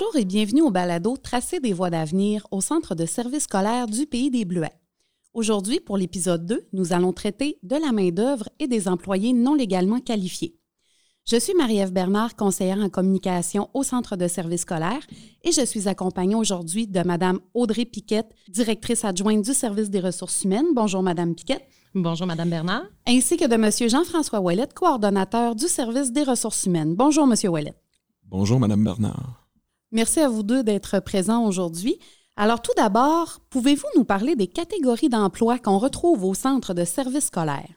Bonjour et bienvenue au balado Tracer des voies d'avenir au Centre de services scolaires du Pays des Bleuets. Aujourd'hui, pour l'épisode 2, nous allons traiter de la main-d'œuvre et des employés non légalement qualifiés. Je suis Marie-Ève Bernard, conseillère en communication au Centre de services scolaires et je suis accompagnée aujourd'hui de Mme Audrey Piquette, directrice adjointe du service des ressources humaines. Bonjour, Mme Piquette. Bonjour, Mme Bernard. Ainsi que de M. Jean-François Ouellet, coordonnateur du service des ressources humaines. Bonjour, M. Ouellet. Bonjour, Mme Bernard. Merci à vous deux d'être présents aujourd'hui. Alors, tout d'abord, pouvez-vous nous parler des catégories d'emplois qu'on retrouve au centre de services scolaires?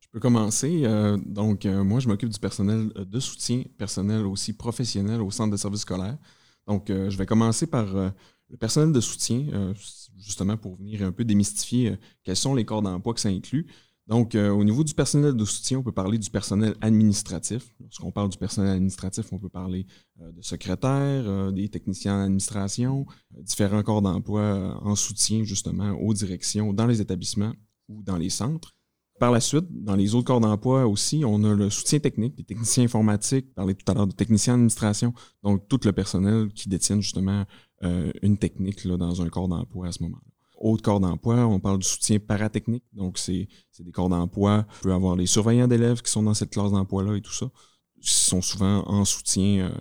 Je peux commencer. Euh, donc, euh, moi, je m'occupe du personnel euh, de soutien, personnel aussi professionnel au centre de services scolaires. Donc, je vais commencer par le personnel de soutien, justement pour venir un peu démystifier quels sont les corps d'emploi que ça inclut. Donc, euh, au niveau du personnel de soutien, on peut parler du personnel administratif. Lorsqu'on parle du personnel administratif, on peut parler euh, de secrétaires, euh, des techniciens en administration, différents corps d'emploi en soutien justement aux directions dans les établissements ou dans les centres. Par la suite, dans les autres corps d'emploi aussi, on a le soutien technique, les techniciens informatiques, je parlais tout à l'heure de techniciens en administration, donc tout le personnel qui détient justement une technique là, dans un corps d'emploi à ce moment-là autres corps d'emploi, on parle du soutien paratechnique. Donc, c'est des corps d'emploi. On peut avoir les surveillants d'élèves qui sont dans cette classe d'emploi-là et tout ça, qui sont souvent en soutien euh,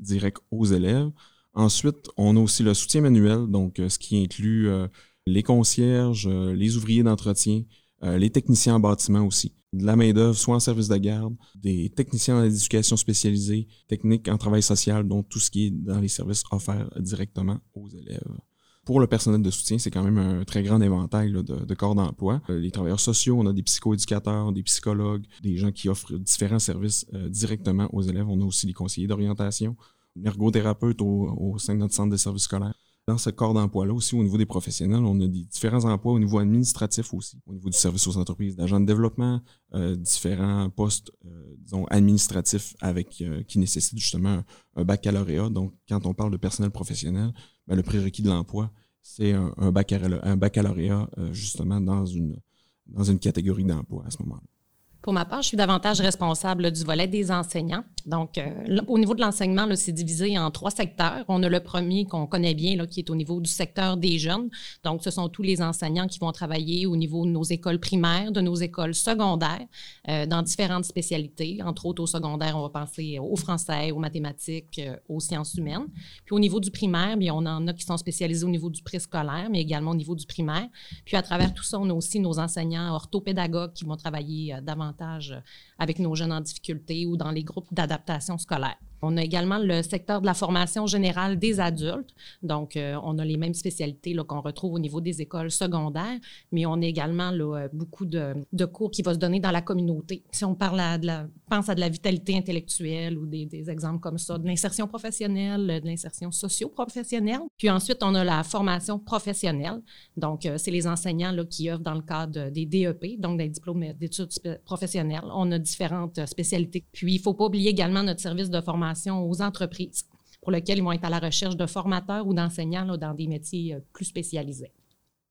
direct aux élèves. Ensuite, on a aussi le soutien manuel, donc euh, ce qui inclut euh, les concierges, les ouvriers d'entretien, les techniciens en bâtiment aussi. De la main-d'œuvre, soit en service de garde, des techniciens en éducation spécialisée, techniques en travail social, donc tout ce qui est dans les services offerts directement aux élèves. Pour le personnel de soutien, c'est quand même un très grand éventail de, corps d'emploi. Euh, les travailleurs sociaux, on a des psychoéducateurs, des psychologues, des gens qui offrent différents services euh, directement aux élèves. On a aussi des conseillers d'orientation, une ergothérapeute au, sein de notre centre de services scolaires. Dans ce corps d'emploi-là aussi, au niveau des professionnels, on a des différents emplois au niveau administratif aussi, au niveau du service aux entreprises, d'agents de développement, euh, différents postes, disons, administratifs avec qui nécessitent justement un, baccalauréat. Donc, quand on parle de personnel professionnel, ben, le prérequis de l'emploi, c'est un, baccalauréat, euh, justement dans une, dans une catégorie d'emploi à ce moment-là. Pour ma part, je suis davantage responsable du volet des enseignants. Donc, euh, au niveau de l'enseignement, c'est divisé en trois secteurs. On a le premier qu'on connaît bien, qui est au niveau du secteur des jeunes. Donc, ce sont tous les enseignants qui vont travailler au niveau de nos écoles primaires, de nos écoles secondaires, euh, dans différentes spécialités. Entre autres, au secondaire, on va penser au français, aux mathématiques, euh, aux sciences humaines. Puis au niveau du primaire, on en a qui sont spécialisés au niveau du préscolaire, mais également au niveau du primaire. Puis à travers tout ça, on a aussi nos enseignants orthopédagogues qui vont travailler davantage euh, avec nos jeunes en difficulté ou dans les groupes d'adaptation scolaire. On a également le secteur de la formation générale des adultes. Donc, euh, on a les mêmes spécialités qu'on retrouve au niveau des écoles secondaires, mais on a également là, beaucoup de, cours qui vont se donner dans la communauté. Si on parle de la, pense à de la vitalité intellectuelle ou des, exemples comme ça, de l'insertion professionnelle, de l'insertion socio-professionnelle. Puis ensuite, on a la formation professionnelle. Donc, euh, c'est les enseignants là, qui œuvrent dans le cadre des DEP, donc des diplômes d'études professionnelles. On a différentes spécialités. Puis, il ne faut pas oublier également notre service de formation aux entreprises pour lesquelles ils vont être à la recherche de formateurs ou d'enseignants dans des métiers euh, plus spécialisés.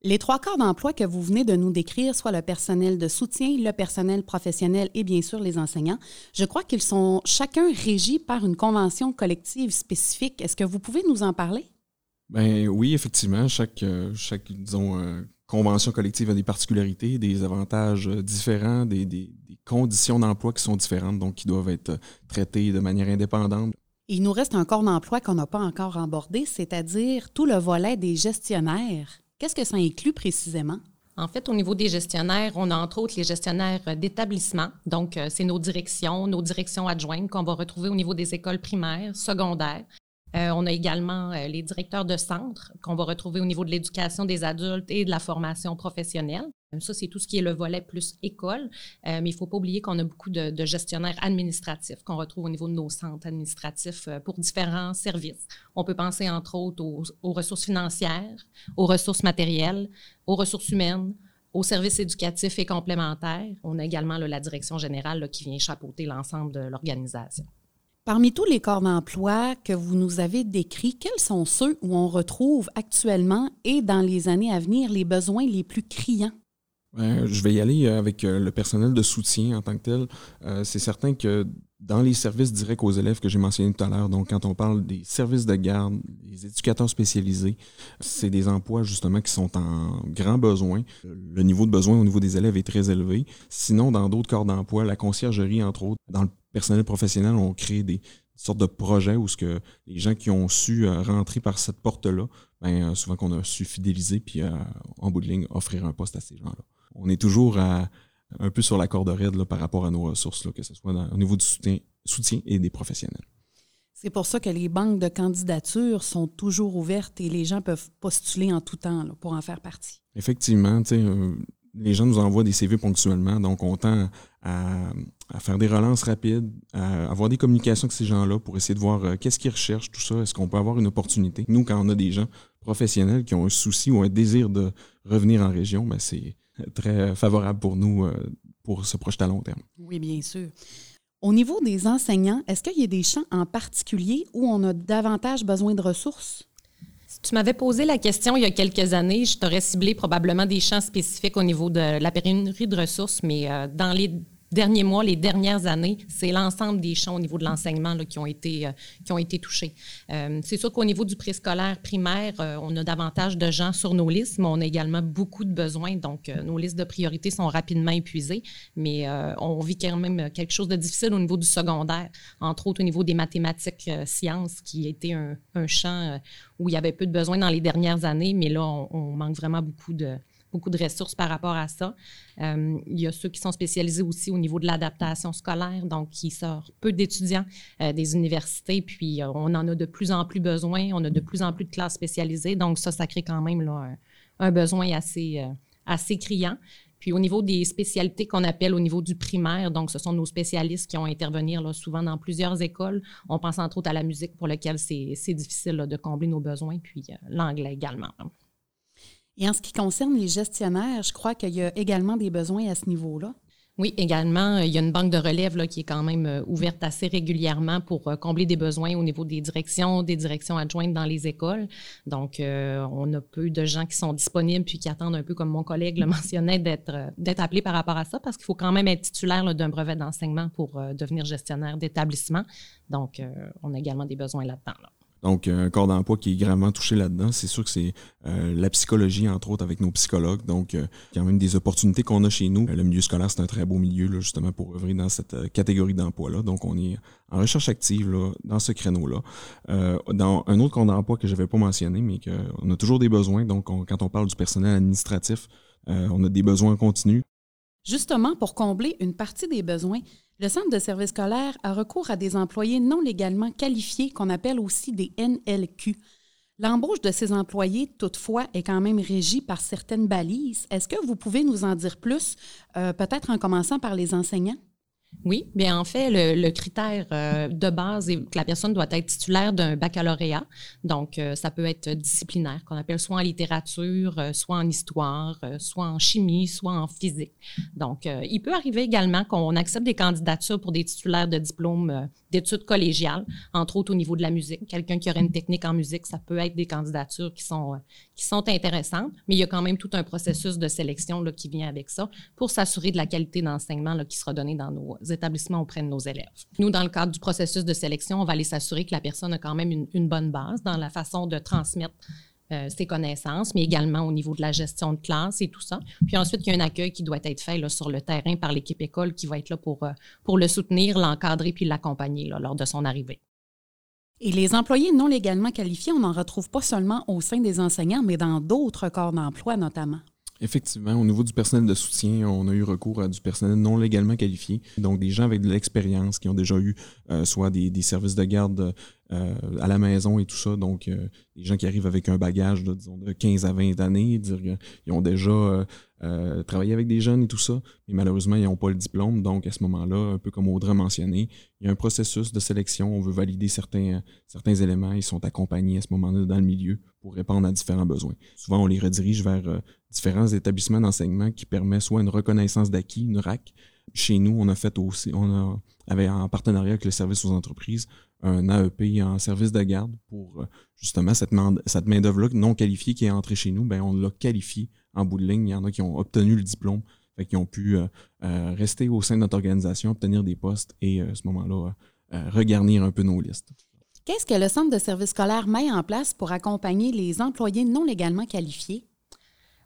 Les trois corps d'emploi que vous venez de nous décrire, soit le personnel de soutien, le personnel professionnel et bien sûr les enseignants, je crois qu'ils sont chacun régis par une convention collective spécifique. Est-ce que vous pouvez nous en parler? Ben oui, effectivement. Chaque, euh, chaque disons, euh, convention collective a des particularités, des avantages différents, des, conditions d'emploi qui sont différentes, donc qui doivent être traitées de manière indépendante. Il nous reste un corps d'emploi qu'on n'a pas encore abordé, c'est-à-dire tout le volet des gestionnaires. Qu'est-ce que ça inclut précisément? En fait, au niveau des gestionnaires, on a entre autres les gestionnaires d'établissement. Donc, euh, c'est nos directions, nos directions adjointes qu'on va retrouver au niveau des écoles primaires, secondaires. Euh, on a également euh, les directeurs de centre qu'on va retrouver au niveau de l'éducation des adultes et de la formation professionnelle. Ça, c'est tout ce qui est le volet plus école. Euh, mais il ne faut pas oublier qu'on a beaucoup de, gestionnaires administratifs qu'on retrouve au niveau de nos centres administratifs pour différents services. On peut penser entre autres aux, ressources financières, aux ressources matérielles, aux ressources humaines, aux services éducatifs et complémentaires. On a également la direction générale qui vient chapeauter l'ensemble de l'organisation. Parmi tous les corps d'emploi que vous nous avez décrits, quels sont ceux où on retrouve actuellement et dans les années à venir les besoins les plus criants? Ben, je vais y aller avec le personnel de soutien en tant que tel. c'est certain que dans les services directs aux élèves que j'ai mentionnés tout à l'heure, donc quand on parle des services de garde, des éducateurs spécialisés, c'est des emplois justement qui sont en grand besoin. Le niveau de besoin au niveau des élèves est très élevé. Sinon, dans d'autres corps d'emploi, la conciergerie, entre autres, dans le personnel professionnel, on crée des sortes de projets où ce que les gens qui ont su euh, rentrer par cette porte-là, ben, euh, souvent qu'on a su fidéliser puis euh, en bout de ligne offrir un poste à ces gens-là. On est toujours à un peu sur la corde raide là, par rapport à nos ressources, là, que ce soit au niveau du soutien, soutien et des professionnels. C'est pour ça que les banques de candidature sont toujours ouvertes et les gens peuvent postuler en tout temps là, pour en faire partie. Effectivement, euh, les gens nous envoient des CV ponctuellement, donc on tend à, faire des relances rapides, à avoir des communications avec ces gens-là pour essayer de voir euh, qu'est-ce qu'ils recherchent, tout ça, est-ce qu'on peut avoir une opportunité? Nous, quand on a des gens professionnels qui ont un souci ou un désir de revenir en région, ben c'est très favorable pour nous euh, pour se projeter à long terme. Oui, bien sûr. Au niveau des enseignants, est-ce qu'il y a des champs en particulier où on a davantage besoin de ressources? Si tu m'avais posé la question il y a quelques années, je t'aurais ciblé probablement des champs spécifiques au niveau de la pénurie de ressources, mais euh, dans les derniers mois, les dernières années, c'est l'ensemble des champs au niveau de l'enseignement qui, ont été, euh, qui ont été touchés. Euh, c'est sûr qu'au niveau du préscolaire primaire, euh, on a davantage de gens sur nos listes, mais on a également beaucoup de besoins. Donc, nos listes de priorité sont rapidement épuisées, mais on vit quand même quelque chose de difficile au niveau du secondaire, entre autres au niveau des mathématiques sciences, qui était un, un champ où il y avait peu de besoins dans les dernières années, mais là, on manque vraiment beaucoup de beaucoup de ressources par rapport à ça. Euh, il y a ceux qui sont spécialisés aussi au niveau de l'adaptation scolaire, donc qui sortent peu d'étudiants euh, des universités, puis euh, on en a de plus en plus besoin, on a de plus en plus de classes spécialisées, donc ça, ça crée quand même un, besoin assez, assez criant. Puis au niveau des spécialités qu'on appelle au niveau du primaire, donc ce sont nos spécialistes qui ont intervenir souvent dans plusieurs écoles. On pense entre autres à la musique pour laquelle c'est difficile de combler nos besoins, puis l'anglais également. Et en ce qui concerne les gestionnaires, je crois qu'il y a également des besoins à ce niveau-là. Oui, également, il y a une banque de relève qui est quand même euh, ouverte assez régulièrement pour euh, combler des besoins au niveau des directions, des directions adjointes dans les écoles. Donc, euh, on a peu de gens qui sont disponibles puis qui attendent un peu, comme mon collègue le mentionnait, d'être d'être appelés par rapport à ça parce qu'il faut quand même être titulaire d'un brevet d'enseignement pour devenir gestionnaire d'établissement. Donc, on a également des besoins là-dedans. là dedans donc, un corps d'emploi qui est gravement touché là-dedans, c'est sûr que c'est euh, la psychologie, entre autres, avec nos psychologues. Donc, euh, il y a quand même des opportunités qu'on a chez nous. Le milieu scolaire, c'est un très beau milieu, là, justement, pour œuvrer dans cette euh, catégorie d'emploi-là. Donc, on est en recherche active là, dans ce créneau-là. dans un autre corps d'emploi que je n'avais pas mentionné, mais qu'on a toujours des besoins. Donc, quand on parle du personnel administratif, on a des besoins continus. Justement, pour combler une partie des besoins, le Centre de service scolaire a recours à des employés non légalement qualifiés qu'on appelle aussi des NLQ. L'embauche de ces employés, toutefois, est quand même régie par certaines balises. Est-ce que vous pouvez nous en dire plus, euh, peut-être en commençant par les enseignants? Oui, bien en fait, le, critère euh, de base est que la personne doit être titulaire d'un baccalauréat. Donc, euh, ça peut être disciplinaire, qu'on appelle soit en littérature, euh, soit en histoire, soit en chimie, soit en physique. Donc, il peut arriver également qu'on accepte des candidatures pour des titulaires de diplômes d'études collégiales, entre autres au niveau de la musique. Quelqu'un qui aurait une technique en musique, ça peut être des candidatures qui sont, qui sont intéressantes, mais il y a quand même tout un processus de sélection là, qui vient avec ça pour s'assurer de la qualité d'enseignement qui sera donné dans nos établissements auprès de nos élèves. Nous, dans le cadre du processus de sélection, on va aller s'assurer que la personne a quand même une, bonne base dans la façon de transmettre euh, ses connaissances, mais également au niveau de la gestion de classe et tout ça. Puis ensuite, il y a un accueil qui doit être fait là, sur le terrain par l'équipe école qui va être là pour, euh, pour le soutenir, l'encadrer puis l'accompagner lors de son arrivée. Et les employés non légalement qualifiés, on n'en retrouve pas seulement au sein des enseignants, mais dans d'autres corps d'emploi notamment. Effectivement, au niveau du personnel de soutien, on a eu recours à du personnel non légalement qualifié, donc des gens avec de l'expérience qui ont déjà eu euh, soit des, services de garde euh, à la maison et tout ça, donc euh, des gens qui arrivent avec un bagage disons, de 15 à 20 années, dire, ils ont déjà travaillé avec des jeunes et tout ça, mais malheureusement, ils n'ont pas le diplôme, donc à ce moment-là, un peu comme Audrey a mentionné, il y a un processus de sélection, on veut valider certains, certains éléments, ils sont accompagnés à ce moment-là dans le milieu pour répondre à différents besoins. Souvent, on les redirige vers différents établissements d'enseignement qui permet soit une reconnaissance d'acquis, une RAC. Chez nous, on a fait aussi, on avait en partenariat avec le service aux entreprises, un AEP en service de garde pour euh, justement cette main, d'œuvre-là non qualifiée qui est entrée chez nous, ben on l'a qualifiée en bout de ligne. Il y en a qui ont obtenu le diplôme, qui ont pu rester au sein de notre organisation, obtenir des postes et à ce moment-là, regarnir un peu nos listes. Qu'est-ce que le Centre de service scolaire met en place pour accompagner les employés non légalement qualifiés?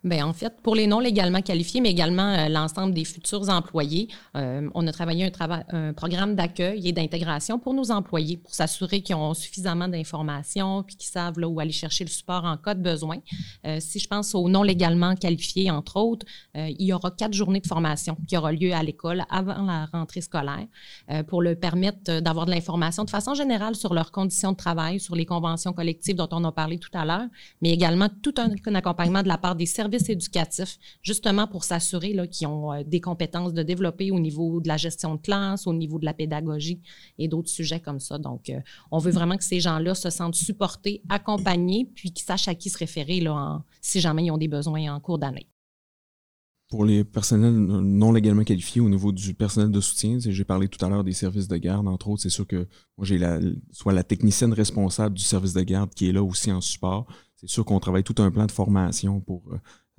Bien, en fait, pour les non légalement qualifiés, mais également euh, l'ensemble des futurs employés, euh, on a travaillé un, programme d'accueil et d'intégration pour nos employés pour s'assurer qu'ils ont suffisamment d'informations puis qu'ils savent où aller chercher le support en cas de besoin. Euh, si je pense aux non légalement qualifiés, entre autres, il y aura quatre journées de formation qui aura lieu à l'école avant la rentrée scolaire pour leur permettre d'avoir de l'information de façon générale sur leurs conditions de travail, sur les conventions collectives dont on a parlé tout à l'heure, mais également tout un accompagnement de la part des services services éducatifs, justement pour s'assurer qu'ils ont euh, des compétences de développer au niveau de la gestion de classe, au niveau de la pédagogie et d'autres sujets comme ça. Donc, euh, on veut vraiment que ces gens-là se sentent supportés, accompagnés, puis qu'ils sachent à qui se référer là, si jamais ils ont des besoins en cours d'année. Pour les personnels non légalement qualifiés au niveau du personnel de soutien, j'ai parlé tout à l'heure des services de garde, entre autres. C'est sûr que moi, j'ai la, soit la technicienne responsable du service de garde qui est là aussi en support c'est sûr qu'on travaille tout un plan de formation pour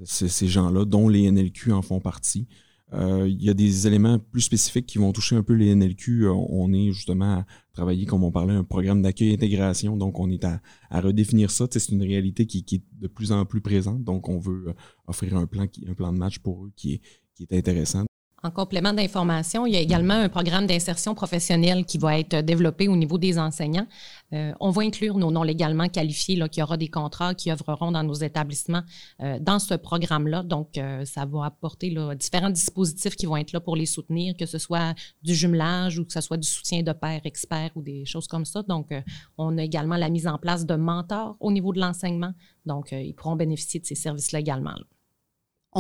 euh, ces, gens-là, dont les NLQ en font partie. Euh, il y a des éléments plus spécifiques qui vont toucher un peu les NLQ. Euh, on est justement à travailler, comme on parlait, un programme d'accueil intégration. Donc, on est à, redéfinir ça. c'est une réalité qui, est de plus en plus présente. Donc, on veut offrir un plan, de match pour eux qui qui est intéressant. En complément d'information, il y a également un programme d'insertion professionnelle qui va être développé au niveau des enseignants. Euh, on va inclure nos non légalement qualifiés qui aura des contrats qui œuvreront dans nos établissements euh, dans ce programme-là. Donc, euh, ça va apporter différents dispositifs qui vont être là pour les soutenir, que ce soit du jumelage ou que ce soit du soutien de pairs experts ou des choses comme ça. Donc, on a également la mise en place de mentors au niveau de l'enseignement. Donc, ils pourront bénéficier de ces services-là également.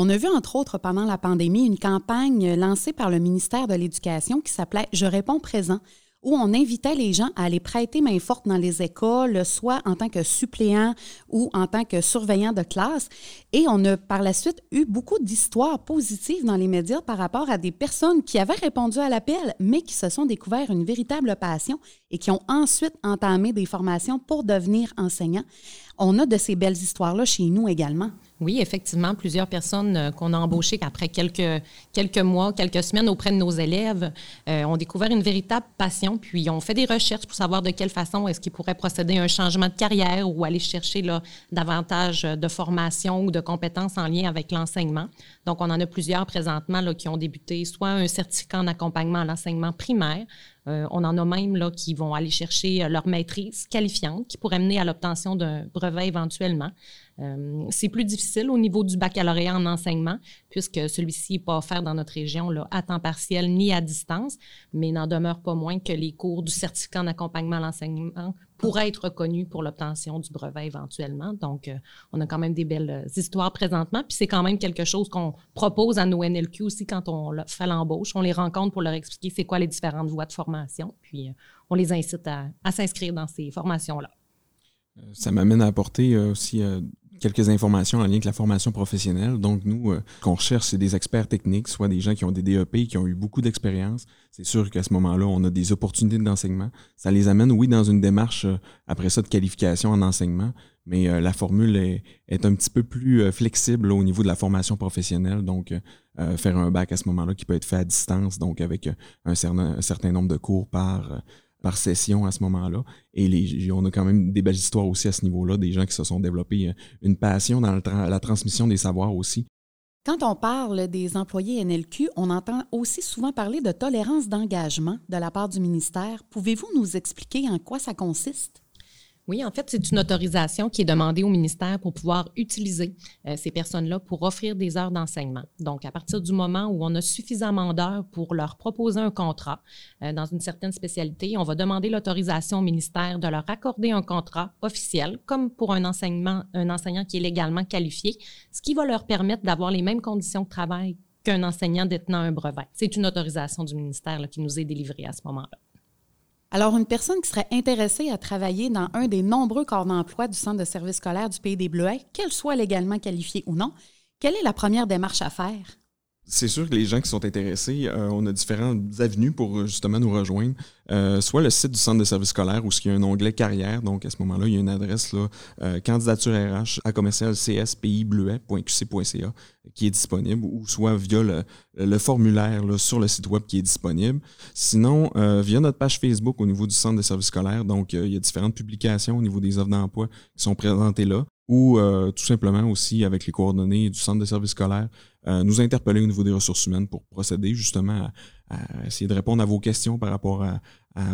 On a vu, entre autres, pendant la pandémie, une campagne lancée par le ministère de l'Éducation qui s'appelait Je réponds présent, où on invitait les gens à aller prêter main forte dans les écoles, soit en tant que suppléant ou en tant que surveillant de classe. Et on a par la suite eu beaucoup d'histoires positives dans les médias par rapport à des personnes qui avaient répondu à l'appel, mais qui se sont découvert une véritable passion et qui ont ensuite entamé des formations pour devenir enseignants. On a de ces belles histoires-là chez nous également. Oui, effectivement, plusieurs personnes euh, qu'on a embauchées après quelques, quelques mois, quelques semaines auprès de nos élèves euh, ont découvert une véritable passion, puis ont fait des recherches pour savoir de quelle façon est-ce qu'ils pourraient procéder à un changement de carrière ou aller chercher là, davantage de formation ou de compétences en lien avec l'enseignement. Donc, on en a plusieurs présentement qui ont débuté soit un certificat en accompagnement à l'enseignement primaire, euh, on en a même là, qui vont aller chercher leur maîtrise qualifiante qui pourrait mener à l'obtention d'un brevet éventuellement. Euh, c'est plus difficile au niveau du baccalauréat en enseignement, puisque celui-ci n'est pas offert dans notre région là, à temps partiel ni à distance, mais n'en demeure pas moins que les cours du certificat en accompagnement à l'enseignement pourraient être reconnus pour l'obtention du brevet éventuellement. Donc, euh, on a quand même des belles euh, histoires présentement, puis c'est quand même quelque chose qu'on propose à nos NLQ aussi quand on fait l'embauche. On les rencontre pour leur expliquer c'est quoi les différentes voies de formation, puis on les incite à, à s'inscrire dans ces formations-là. Ça m'amène à apporter aussi quelques informations en lien avec la formation professionnelle. Donc, nous, euh, qu'on recherche, c'est des experts techniques, soit des gens qui ont des DEP, qui ont eu beaucoup d'expérience. C'est sûr qu'à ce moment-là, on a des opportunités d'enseignement. Ça les amène, oui, dans une démarche, euh, après ça, de qualification en enseignement, mais euh, la formule est, un petit peu plus flexible au niveau de la formation professionnelle. Donc, faire un bac à ce moment-là qui peut être fait à distance, donc avec un certain nombre de cours par par session à ce moment-là. Et les, on a quand même des belles histoires aussi à ce niveau-là, des gens qui se sont développés euh, une passion dans la transmission des savoirs aussi. Quand on parle des employés NLQ, on entend aussi souvent parler de tolérance d'engagement de la part du ministère. Pouvez-vous nous expliquer en quoi ça consiste? Oui, en fait, c'est une autorisation qui est demandée au ministère pour pouvoir utiliser euh, ces personnes-là pour offrir des heures d'enseignement. Donc, à partir du moment où on a suffisamment d'heures pour leur proposer un contrat euh, dans une certaine spécialité, on va demander l'autorisation au ministère de leur accorder un contrat officiel, comme pour un enseignement, un enseignant qui est légalement qualifié, ce qui va leur permettre d'avoir les mêmes conditions de travail qu'un enseignant détenant un brevet. C'est une autorisation du ministère qui nous est délivrée à ce moment-là. Alors, une personne qui serait intéressée à travailler dans un des nombreux corps d'emploi du Centre de service scolaire du Pays des Bleuets, qu'elle soit légalement qualifiée ou non, quelle est la première démarche à faire? C'est sûr que les gens qui sont intéressés, euh, on a différentes avenues pour euh, justement nous rejoindre. Euh, soit le site du centre de services scolaires où il y a un onglet carrière. Donc, à ce moment-là, il y a une adresse là, candidature RH à commercial cspibleuet.qc.ca qui est disponible ou soit via le, formulaire sur le site web qui est disponible. Sinon, via notre page Facebook au niveau du centre de services scolaires. Donc, il y a différentes publications au niveau des offres d'emploi qui sont présentées là ou tout simplement aussi avec les coordonnées du centre de services scolaires euh, nous interpeller au niveau des ressources humaines pour procéder justement à, essayer de répondre à vos questions par rapport à,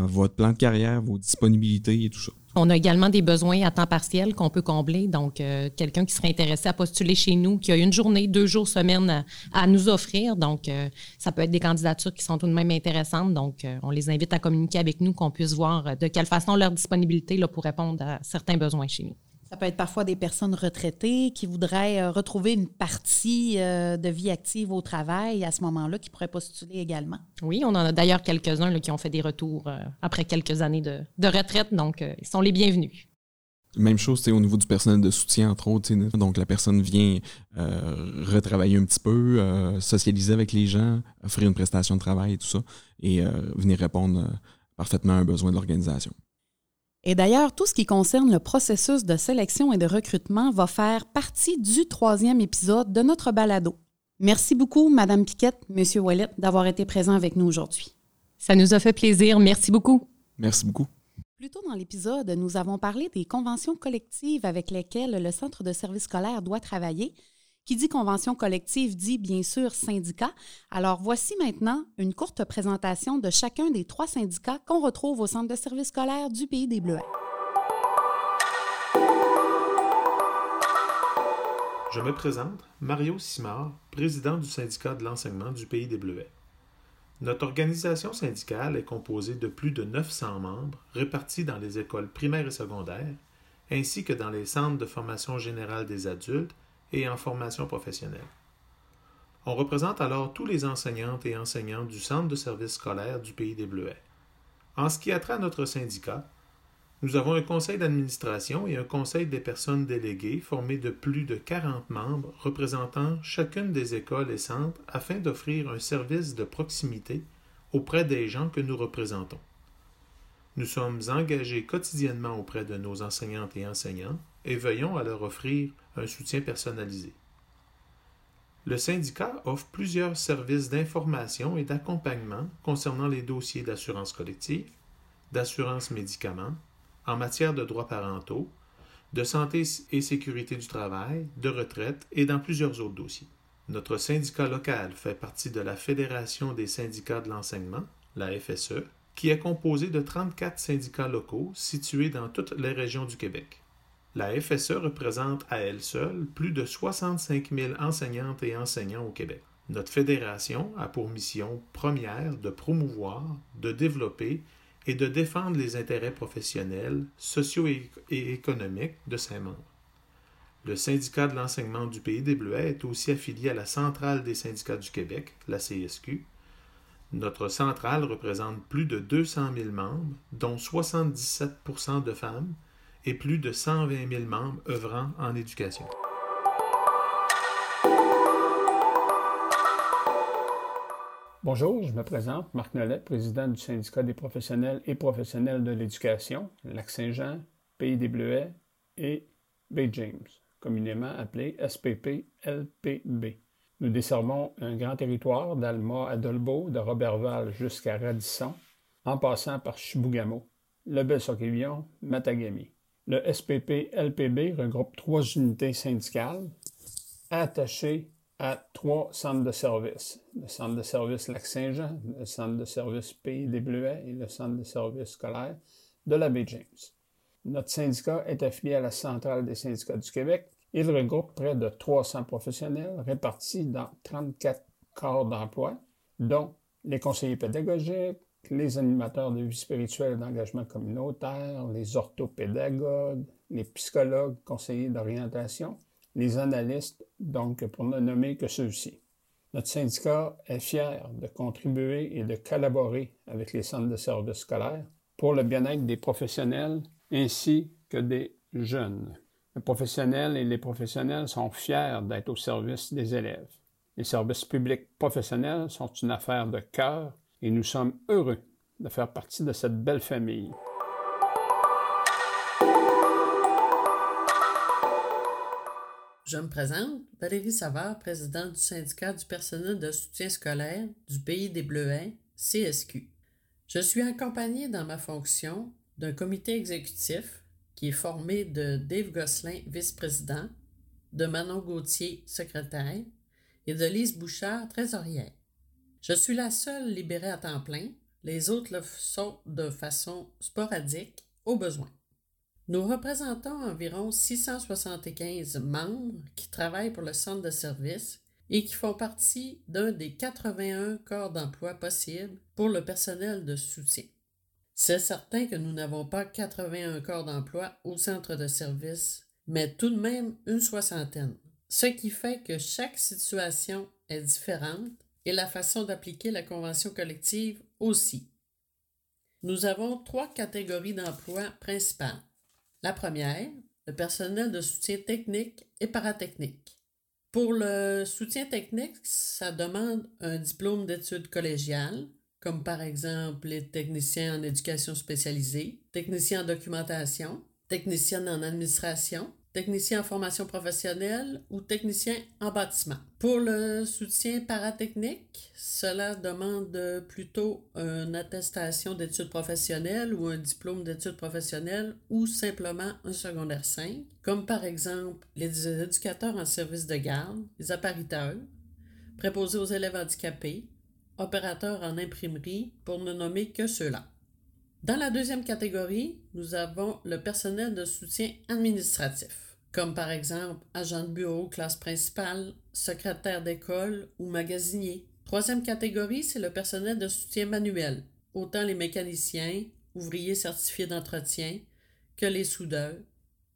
votre plan de carrière, vos disponibilités et tout ça. On a également des besoins à temps partiel qu'on peut combler. Donc, euh, quelqu'un qui serait intéressé à postuler chez nous, qui a une journée, deux jours, semaine à, nous offrir. Donc, euh, ça peut être des candidatures qui sont tout de même intéressantes. Donc, on les invite à communiquer avec nous, qu'on puisse voir de quelle façon leur disponibilité là, pour répondre à certains besoins chez nous. Ça peut être parfois des personnes retraitées qui voudraient euh, retrouver une partie euh, de vie active au travail à ce moment-là, qui pourraient postuler également. Oui, on en a d'ailleurs quelques-uns qui ont fait des retours euh, après quelques années de, retraite, donc ils sont les bienvenus. Même chose au niveau du personnel de soutien, entre autres. Donc, la personne vient retravailler un petit peu, socialiser avec les gens, offrir une prestation de travail et tout ça, et venir répondre parfaitement à un besoin de l'organisation. Et d'ailleurs, tout ce qui concerne le processus de sélection et de recrutement va faire partie du troisième épisode de notre balado. Merci beaucoup, Madame Piquette, Monsieur Wallet, d'avoir été présents avec nous aujourd'hui. Ça nous a fait plaisir. Merci beaucoup. Merci beaucoup. Plus tôt dans l'épisode, nous avons parlé des conventions collectives avec lesquelles le Centre de service scolaire doit travailler qui dit convention collective dit bien sûr syndicat. Alors voici maintenant une courte présentation de chacun des trois syndicats qu'on retrouve au centre de services scolaires du Pays des Bleuets. Je me présente, Mario Simard, président du syndicat de l'enseignement du Pays des Bleuets. Notre organisation syndicale est composée de plus de 900 membres répartis dans les écoles primaires et secondaires, ainsi que dans les centres de formation générale des adultes et en formation professionnelle. On représente alors tous les enseignantes et enseignants du Centre de services scolaires du Pays des Bleuets. En ce qui a trait à notre syndicat, nous avons un conseil d'administration et un conseil des personnes déléguées formé de plus de 40 membres représentant chacune des écoles et centres afin d'offrir un service de proximité auprès des gens que nous représentons. Nous sommes engagés quotidiennement auprès de nos enseignantes et enseignants et veillons à leur offrir un soutien personnalisé. Le syndicat offre plusieurs services d'information et d'accompagnement concernant les dossiers d'assurance collective, d'assurance médicaments, en matière de droits parentaux, de santé et sécurité du travail, de retraite et dans plusieurs autres dossiers. Notre syndicat local fait partie de la Fédération des syndicats de l'enseignement, la FSE, qui est composée de 34 syndicats locaux situés dans toutes les régions du Québec. La FSE représente à elle seule plus de 65 000 enseignantes et enseignants au Québec. Notre fédération a pour mission première de promouvoir, de développer et de défendre les intérêts professionnels, sociaux et économiques de ses membres. Le syndicat de l'enseignement du Pays des Bleuets est aussi affilié à la Centrale des syndicats du Québec, la CSQ, notre centrale représente plus de 200 000 membres, dont 77% de femmes, et plus de 120 000 membres œuvrant en éducation. Bonjour, je me présente, Marc Nollet, président du syndicat des professionnels et professionnels de l'éducation, Lac-Saint-Jean, Pays des Bleuets et Bay James, communément appelé SPP-LPB. Nous desservons un grand territoire d'Alma à Dolbeau, de Roberval jusqu'à Radisson, en passant par Chibougamau, le Bel-Soquilion, Matagami. Le SPP-LPB regroupe trois unités syndicales attachées à trois centres de services. Le centre de service Lac-Saint-Jean, le centre de service Pays des Bleuets et le centre de service scolaire de la baie James. Notre syndicat est affilié à la Centrale des syndicats du Québec il regroupe près de 300 professionnels répartis dans 34 corps d'emploi, dont les conseillers pédagogiques, les animateurs de vie spirituelle et d'engagement communautaire, les orthopédagogues, les psychologues, conseillers d'orientation, les analystes, donc pour ne nommer que ceux-ci. Notre syndicat est fier de contribuer et de collaborer avec les centres de services scolaires pour le bien-être des professionnels ainsi que des jeunes. Le professionnel et les professionnels sont fiers d'être au service des élèves. Les services publics professionnels sont une affaire de cœur et nous sommes heureux de faire partie de cette belle famille. Je me présente, Valérie Savard, présidente du syndicat du personnel de soutien scolaire du Pays des Bleuets, CSQ. Je suis accompagnée dans ma fonction d'un comité exécutif qui est formé de Dave Gosselin, vice-président, de Manon Gauthier, secrétaire, et de Lise Bouchard, trésorière. Je suis la seule libérée à temps plein, les autres le sont de façon sporadique, au besoin. Nous représentons environ 675 membres qui travaillent pour le centre de service et qui font partie d'un des 81 corps d'emploi possibles pour le personnel de soutien. C'est certain que nous n'avons pas 81 corps d'emploi au centre de service, mais tout de même une soixantaine, ce qui fait que chaque situation est différente et la façon d'appliquer la convention collective aussi. Nous avons trois catégories d'emplois principales. La première, le personnel de soutien technique et paratechnique. Pour le soutien technique, ça demande un diplôme d'études collégiales, comme par exemple les techniciens en éducation spécialisée, techniciens en documentation, techniciens en administration, technicien en formation professionnelle ou technicien en bâtiment. Pour le soutien paratechnique, cela demande plutôt une attestation d'études professionnelles ou un diplôme d'études professionnelles ou simplement un secondaire 5, comme par exemple les éducateurs en service de garde, les appariteurs, préposés aux élèves handicapés, opérateurs en imprimerie, pour ne nommer que ceux-là. Dans la deuxième catégorie, nous avons le personnel de soutien administratif, comme par exemple agent de bureau, classe principale, secrétaire d'école ou magasinier. Troisième catégorie, c'est le personnel de soutien manuel, autant les mécaniciens, ouvriers certifiés d'entretien, que les soudeurs,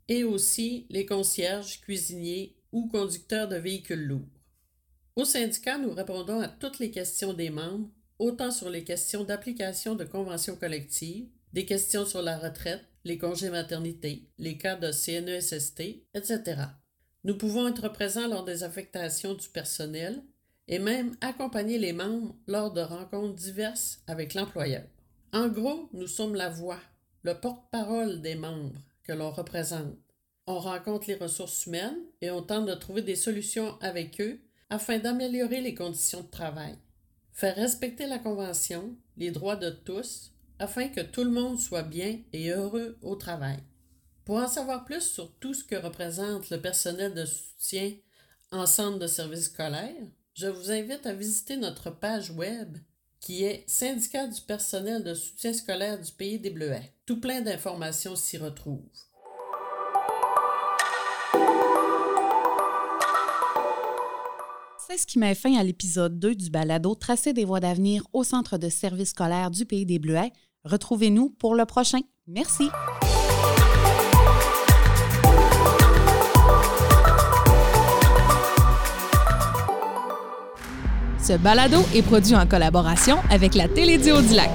et aussi les concierges, cuisiniers ou conducteurs de véhicules lourds. Au syndicat, nous répondons à toutes les questions des membres autant sur les questions d'application de conventions collectives, des questions sur la retraite, les congés maternité, les cas de CNESST, etc. Nous pouvons être présents lors des affectations du personnel et même accompagner les membres lors de rencontres diverses avec l'employeur. En gros, nous sommes la voix, le porte-parole des membres que l'on représente. On rencontre les ressources humaines et on tente de trouver des solutions avec eux afin d'améliorer les conditions de travail faire respecter la Convention, les droits de tous, afin que tout le monde soit bien et heureux au travail. Pour en savoir plus sur tout ce que représente le personnel de soutien en centre de services scolaires, je vous invite à visiter notre page web qui est Syndicat du personnel de soutien scolaire du pays des Bleuets. Tout plein d'informations s'y retrouvent. C'est ce qui met fin à l'épisode 2 du balado Tracer des voies d'avenir au Centre de services scolaires du Pays des Bleuets. Retrouvez-nous pour le prochain. Merci. Ce balado est produit en collaboration avec la Télédio du Lac.